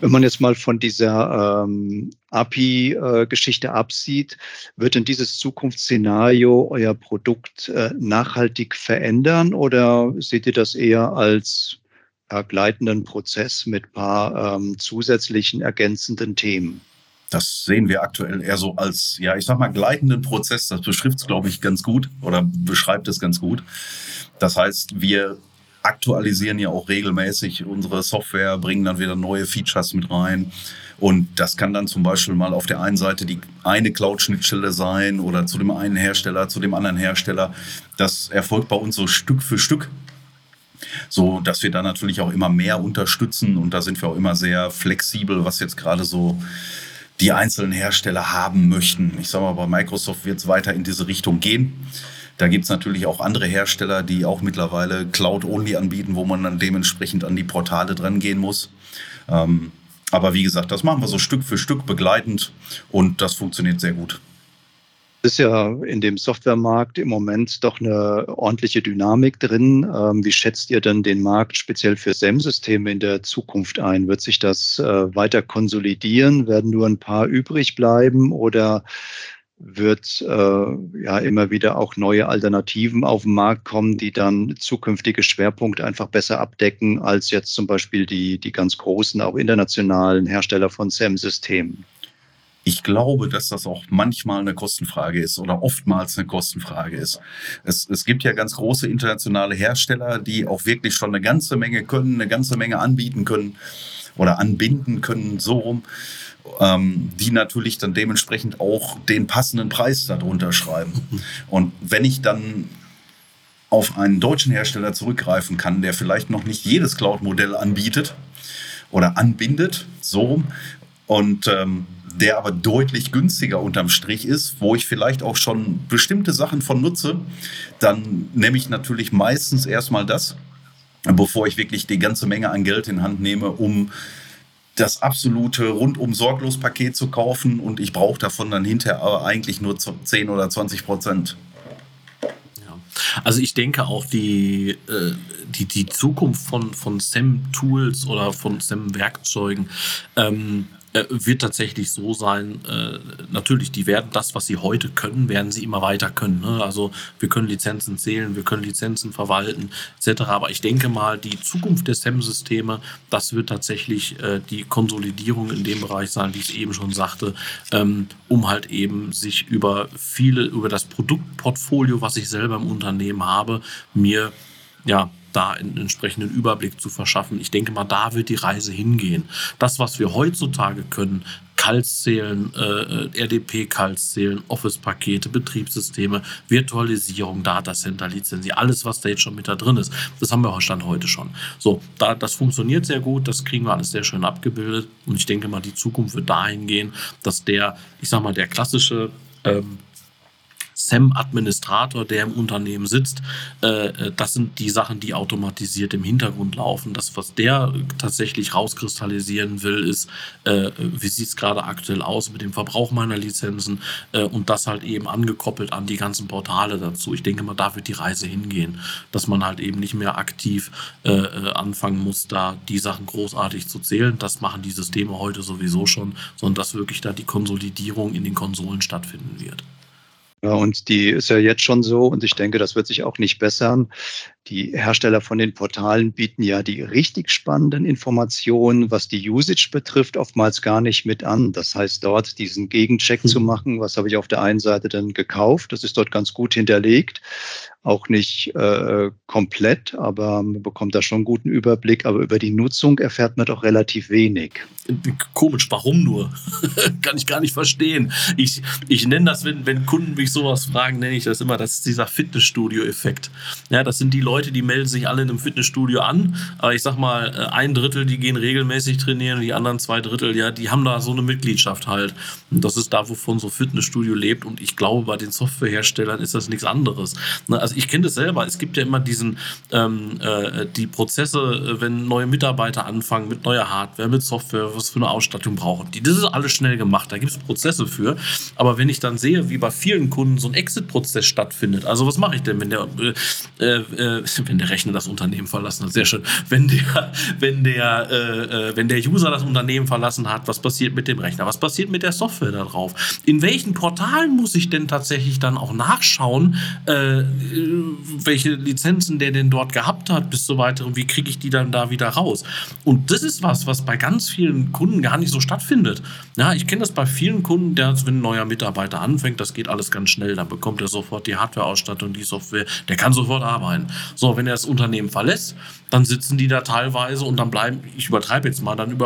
Wenn man jetzt mal von dieser ähm, API-Geschichte absieht, wird denn dieses Zukunftsszenario euer Produkt äh, nachhaltig verändern oder seht ihr das eher als ja, gleitenden Prozess mit paar ähm, zusätzlichen ergänzenden Themen? Das sehen wir aktuell eher so als, ja, ich sag mal, gleitenden Prozess. Das beschreibt es, glaube ich, ganz gut oder beschreibt es ganz gut. Das heißt, wir aktualisieren ja auch regelmäßig unsere Software, bringen dann wieder neue Features mit rein. Und das kann dann zum Beispiel mal auf der einen Seite die eine Cloud-Schnittstelle sein oder zu dem einen Hersteller, zu dem anderen Hersteller. Das erfolgt bei uns so Stück für Stück. So, dass wir da natürlich auch immer mehr unterstützen und da sind wir auch immer sehr flexibel, was jetzt gerade so die einzelnen Hersteller haben möchten. Ich sage mal, bei Microsoft wird es weiter in diese Richtung gehen. Da gibt es natürlich auch andere Hersteller, die auch mittlerweile Cloud-Only anbieten, wo man dann dementsprechend an die Portale dran gehen muss. Ähm, aber wie gesagt, das machen wir so Stück für Stück begleitend und das funktioniert sehr gut. Es ist ja in dem Softwaremarkt im Moment doch eine ordentliche Dynamik drin. Ähm, wie schätzt ihr denn den Markt speziell für SEM-Systeme in der Zukunft ein? Wird sich das äh, weiter konsolidieren? Werden nur ein paar übrig bleiben oder wird äh, ja immer wieder auch neue Alternativen auf den Markt kommen, die dann zukünftige Schwerpunkte einfach besser abdecken als jetzt zum Beispiel die, die ganz großen, auch internationalen Hersteller von SAM-Systemen. Ich glaube, dass das auch manchmal eine Kostenfrage ist oder oftmals eine Kostenfrage ist. Es, es gibt ja ganz große internationale Hersteller, die auch wirklich schon eine ganze Menge können, eine ganze Menge anbieten können oder anbinden können, so rum ähm, die natürlich dann dementsprechend auch den passenden Preis darunter schreiben. Und wenn ich dann auf einen deutschen Hersteller zurückgreifen kann, der vielleicht noch nicht jedes Cloud-Modell anbietet oder anbindet, so, und ähm, der aber deutlich günstiger unterm Strich ist, wo ich vielleicht auch schon bestimmte Sachen von nutze, dann nehme ich natürlich meistens erstmal das, bevor ich wirklich die ganze Menge an Geld in Hand nehme, um das absolute rundum sorglos Paket zu kaufen und ich brauche davon dann hinterher eigentlich nur 10 oder 20 Prozent. Also ich denke auch die, äh, die, die Zukunft von, von SEM-Tools oder von SEM-Werkzeugen ähm, äh, wird tatsächlich so sein, äh, natürlich, die werden das, was sie heute können, werden sie immer weiter können. Ne? Also wir können Lizenzen zählen, wir können Lizenzen verwalten, etc. Aber ich denke mal, die Zukunft der SEM-Systeme, das wird tatsächlich äh, die Konsolidierung in dem Bereich sein, wie ich es eben schon sagte, ähm, um halt eben sich über viele, über das Produktportfolio, was ich selber im Unternehmen habe, mir ja, da einen entsprechenden Überblick zu verschaffen. Ich denke mal, da wird die Reise hingehen. Das, was wir heutzutage können, Calls äh, RDP-Calls Office-Pakete, Betriebssysteme, Virtualisierung, Datacenter, Lizenzie, alles, was da jetzt schon mit da drin ist, das haben wir Stand heute schon. So, da, das funktioniert sehr gut, das kriegen wir alles sehr schön abgebildet und ich denke mal, die Zukunft wird dahin gehen, dass der, ich sag mal, der klassische ähm, SEM-Administrator, der im Unternehmen sitzt, äh, äh, das sind die Sachen, die automatisiert im Hintergrund laufen. Das, was der tatsächlich rauskristallisieren will, ist, äh, wie sieht es gerade aktuell aus mit dem Verbrauch meiner Lizenzen und das halt eben angekoppelt an die ganzen Portale dazu. Ich denke mal, da wird die Reise hingehen, dass man halt eben nicht mehr aktiv anfangen muss, da die Sachen großartig zu zählen. Das machen die Systeme heute sowieso schon, sondern dass wirklich da die Konsolidierung in den Konsolen stattfinden wird. Ja, und die ist ja jetzt schon so und ich denke, das wird sich auch nicht bessern. Die Hersteller von den Portalen bieten ja die richtig spannenden Informationen, was die Usage betrifft, oftmals gar nicht mit an. Das heißt, dort diesen Gegencheck mhm. zu machen, was habe ich auf der einen Seite denn gekauft, das ist dort ganz gut hinterlegt auch nicht äh, komplett, aber man bekommt da schon einen guten Überblick. Aber über die Nutzung erfährt man doch relativ wenig. Komisch, warum nur? Kann ich gar nicht verstehen. Ich, ich nenne das, wenn, wenn Kunden mich sowas fragen, nenne ich das immer, das ist dieser Fitnessstudio-Effekt. Ja, das sind die Leute, die melden sich alle in einem Fitnessstudio an, aber ich sag mal, äh, ein Drittel, die gehen regelmäßig trainieren, die anderen zwei Drittel, ja, die haben da so eine Mitgliedschaft halt. Und das ist da, wovon so Fitnessstudio lebt. Und ich glaube, bei den Softwareherstellern ist das nichts anderes. Ne, also ich kenne das selber. Es gibt ja immer diesen, ähm, äh, die Prozesse, äh, wenn neue Mitarbeiter anfangen mit neuer Hardware, mit Software, was für eine Ausstattung brauchen die. Das ist alles schnell gemacht. Da gibt es Prozesse für. Aber wenn ich dann sehe, wie bei vielen Kunden so ein Exit-Prozess stattfindet, also was mache ich denn, wenn der, äh, äh, wenn der Rechner das Unternehmen verlassen hat, sehr schön. Wenn der, wenn der, äh, äh, wenn der User das Unternehmen verlassen hat, was passiert mit dem Rechner? Was passiert mit der Software da drauf? In welchen Portalen muss ich denn tatsächlich dann auch nachschauen, äh, welche Lizenzen der denn dort gehabt hat, bis so weiter und wie kriege ich die dann da wieder raus? Und das ist was, was bei ganz vielen Kunden gar nicht so stattfindet. Ja, ich kenne das bei vielen Kunden, der, wenn ein neuer Mitarbeiter anfängt, das geht alles ganz schnell, dann bekommt er sofort die Hardware-Ausstattung, die Software, der kann sofort arbeiten. So, wenn er das Unternehmen verlässt, dann sitzen die da teilweise und dann bleiben, ich übertreibe jetzt mal, dann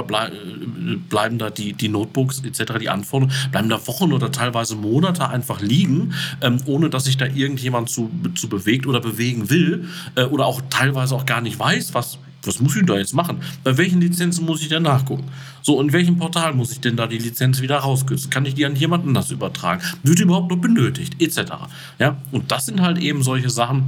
bleiben da die, die Notebooks etc., die Anforderungen, bleiben da Wochen oder teilweise Monate einfach liegen, ähm, ohne dass sich da irgendjemand zu, zu bewegt oder bewegen will äh, oder auch teilweise auch gar nicht weiß, was was muss ich da jetzt machen? Bei welchen Lizenzen muss ich denn nachgucken? So, in welchem Portal muss ich denn da die Lizenz wieder rauskürzen? Kann ich die an jemanden anders übertragen? Wird die überhaupt noch benötigt? Etc. Ja, und das sind halt eben solche Sachen,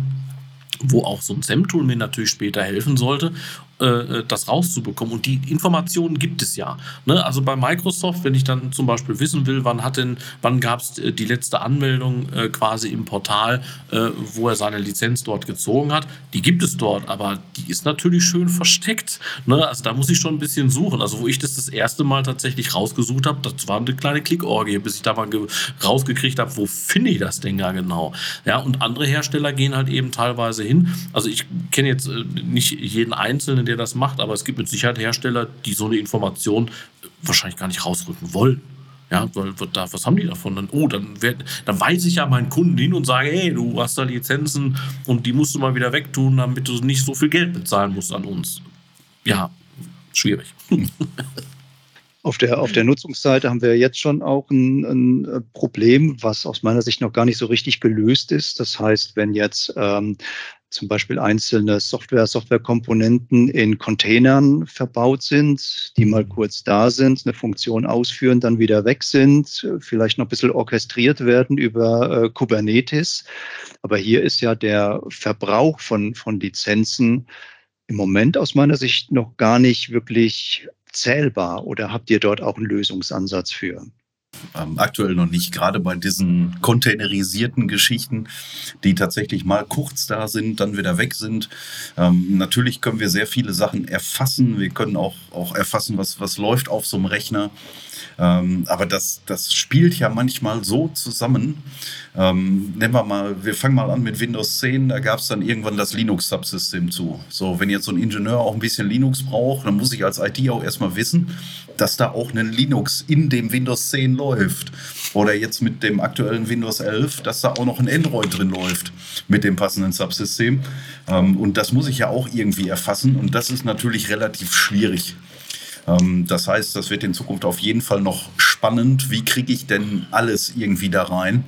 wo auch so ein SEM-Tool mir natürlich später helfen sollte, das rauszubekommen. Und die Informationen gibt es ja. Ne? Also bei Microsoft, wenn ich dann zum Beispiel wissen will, wann hat denn, wann gab es äh, die letzte Anmeldung äh, quasi im Portal, äh, wo er seine Lizenz dort gezogen hat, die gibt es dort, aber die ist natürlich schön versteckt. Ne? Also da muss ich schon ein bisschen suchen. Also wo ich das das erste Mal tatsächlich rausgesucht habe, das war eine kleine Klickorgie, bis ich da mal rausgekriegt habe, wo finde ich das denn gar genau. Ja, und andere Hersteller gehen halt eben teilweise hin. Also ich kenne jetzt äh, nicht jeden einzelnen der das macht, aber es gibt mit Sicherheit Hersteller, die so eine Information wahrscheinlich gar nicht rausrücken wollen. Ja, weil da, was haben die davon? Dann, oh, dann, werd, dann weise ich ja meinen Kunden hin und sage, hey, du hast da Lizenzen und die musst du mal wieder wegtun, damit du nicht so viel Geld bezahlen musst an uns. Ja, schwierig. Auf der, auf der Nutzungsseite haben wir jetzt schon auch ein, ein, Problem, was aus meiner Sicht noch gar nicht so richtig gelöst ist. Das heißt, wenn jetzt ähm, zum Beispiel einzelne Software, Softwarekomponenten in Containern verbaut sind, die mal kurz da sind, eine Funktion ausführen, dann wieder weg sind, vielleicht noch ein bisschen orchestriert werden über äh, Kubernetes. Aber hier ist ja der Verbrauch von, von Lizenzen im Moment aus meiner Sicht noch gar nicht wirklich zählbar. Oder habt ihr dort auch einen Lösungsansatz für? Ähm, aktuell noch nicht, gerade bei diesen containerisierten Geschichten, die tatsächlich mal kurz da sind, dann wieder weg sind. Ähm, natürlich können wir sehr viele Sachen erfassen. Wir können auch, auch erfassen, was, was läuft auf so einem Rechner. Ähm, aber das, das spielt ja manchmal so zusammen. Ähm, nehmen wir mal, wir fangen mal an mit Windows 10, da gab es dann irgendwann das Linux-Subsystem zu. So, wenn jetzt so ein Ingenieur auch ein bisschen Linux braucht, dann muss ich als IT auch erstmal wissen, dass da auch ein Linux in dem Windows 10 läuft. Oder jetzt mit dem aktuellen Windows 11, dass da auch noch ein Android drin läuft mit dem passenden Subsystem. Ähm, und das muss ich ja auch irgendwie erfassen und das ist natürlich relativ schwierig. Ähm, das heißt, das wird in Zukunft auf jeden Fall noch spannend. Wie kriege ich denn alles irgendwie da rein?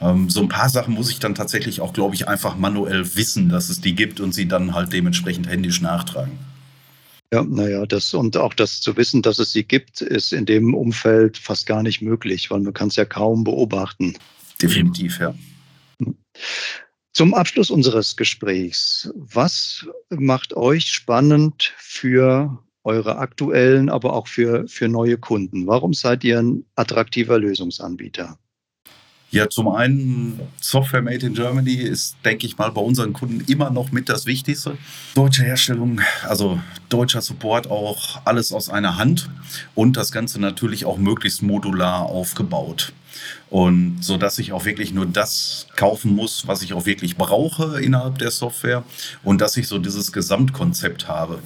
Ähm, so ein paar Sachen muss ich dann tatsächlich auch, glaube ich, einfach manuell wissen, dass es die gibt und sie dann halt dementsprechend händisch nachtragen. Ja, naja, das und auch das zu wissen, dass es sie gibt, ist in dem Umfeld fast gar nicht möglich, weil man kann es ja kaum beobachten. Definitiv, ja. Zum Abschluss unseres Gesprächs, was macht euch spannend für eure aktuellen, aber auch für, für neue Kunden? Warum seid ihr ein attraktiver Lösungsanbieter? Ja, zum einen Software Made in Germany ist, denke ich mal, bei unseren Kunden immer noch mit das Wichtigste. Deutsche Herstellung, also deutscher Support auch alles aus einer Hand und das Ganze natürlich auch möglichst modular aufgebaut. Und so dass ich auch wirklich nur das kaufen muss, was ich auch wirklich brauche innerhalb der Software und dass ich so dieses Gesamtkonzept habe.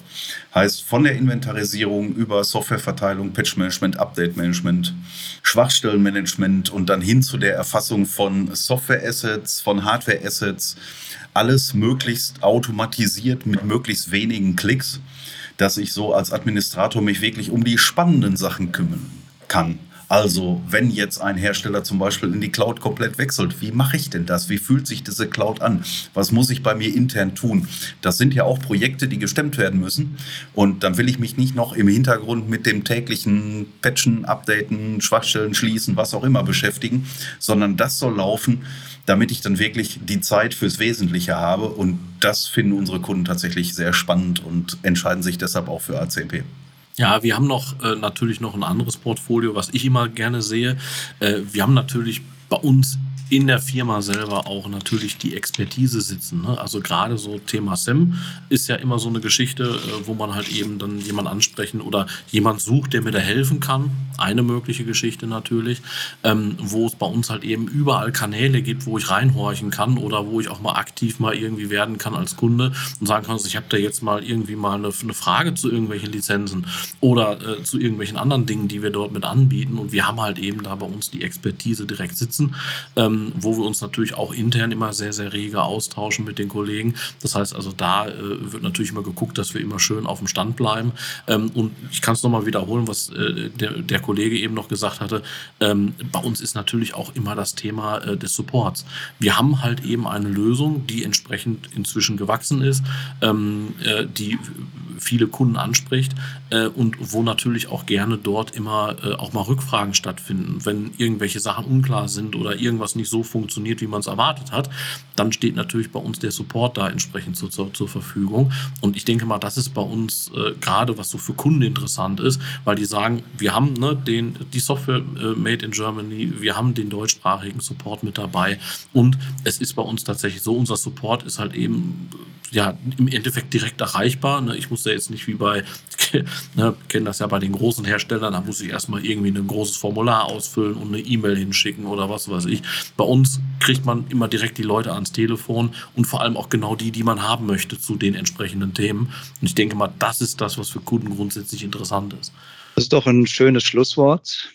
Heißt von der Inventarisierung über Softwareverteilung, Patch-Management, Update-Management, Schwachstellenmanagement und dann hin zu der Erfassung von Software-Assets, von Hardware-Assets, alles möglichst automatisiert mit möglichst wenigen Klicks, dass ich so als Administrator mich wirklich um die spannenden Sachen kümmern kann. Also, wenn jetzt ein Hersteller zum Beispiel in die Cloud komplett wechselt, wie mache ich denn das? Wie fühlt sich diese Cloud an? Was muss ich bei mir intern tun? Das sind ja auch Projekte, die gestemmt werden müssen. Und dann will ich mich nicht noch im Hintergrund mit dem täglichen Patchen, Updaten, Schwachstellen schließen, was auch immer beschäftigen, sondern das soll laufen, damit ich dann wirklich die Zeit fürs Wesentliche habe. Und das finden unsere Kunden tatsächlich sehr spannend und entscheiden sich deshalb auch für ACP. Ja, wir haben noch äh, natürlich noch ein anderes Portfolio, was ich immer gerne sehe. Äh, wir haben natürlich bei uns in der Firma selber auch natürlich die Expertise sitzen. Ne? Also gerade so Thema SEM ist ja immer so eine Geschichte, äh, wo man halt eben dann jemand ansprechen oder jemand sucht, der mir da helfen kann. Eine mögliche Geschichte natürlich, ähm, wo es bei uns halt eben überall Kanäle gibt, wo ich reinhorchen kann oder wo ich auch mal aktiv mal irgendwie werden kann als Kunde und sagen kann, ich habe da jetzt mal irgendwie mal eine, eine Frage zu irgendwelchen Lizenzen oder äh, zu irgendwelchen anderen Dingen, die wir dort mit anbieten. Und wir haben halt eben da bei uns die Expertise direkt sitzen. Ähm, ähm, wo wir uns natürlich auch intern immer sehr, sehr rege austauschen mit den Kollegen. Das heißt also, da äh, wird natürlich immer geguckt, dass wir immer schön auf dem Stand bleiben. Ähm, und ich kann es nochmal wiederholen, was äh, der, der, Kollege eben noch gesagt hatte. Ähm, bei uns ist natürlich auch immer das Thema äh, des Supports. Wir haben halt eben eine Lösung, die entsprechend inzwischen gewachsen ist, ähm, äh, die viele Kunden anspricht äh, und wo natürlich auch gerne dort immer äh, auch mal Rückfragen stattfinden. Wenn irgendwelche Sachen unklar sind oder irgendwas nicht so funktioniert, wie man es erwartet hat, dann steht natürlich bei uns der Support da entsprechend zur, zur, zur Verfügung. Und ich denke mal, das ist bei uns äh, gerade, was so für Kunden interessant ist, weil die sagen, wir haben ne, den, die Software äh, made in Germany, wir haben den deutschsprachigen Support mit dabei und es ist bei uns tatsächlich so, unser Support ist halt eben ja, im Endeffekt direkt erreichbar. Ne? Ich muss ja jetzt nicht wie bei, ne, kennen das ja bei den großen Herstellern, da muss ich erstmal irgendwie ein großes Formular ausfüllen und eine E-Mail hinschicken oder was weiß ich. Bei uns kriegt man immer direkt die Leute ans Telefon und vor allem auch genau die, die man haben möchte zu den entsprechenden Themen. Und ich denke mal, das ist das, was für Kunden grundsätzlich interessant ist. Das ist doch ein schönes Schlusswort.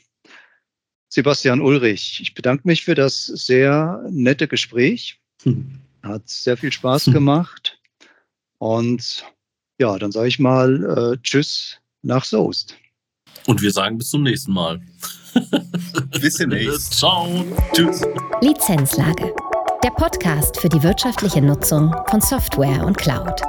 Sebastian Ulrich, ich bedanke mich für das sehr nette Gespräch. Hm. Hat sehr viel Spaß gemacht. Und ja, dann sage ich mal äh, Tschüss nach Soest. Und wir sagen bis zum nächsten Mal. bis demnächst. Ciao. Tschüss. Lizenzlage. Der Podcast für die wirtschaftliche Nutzung von Software und Cloud.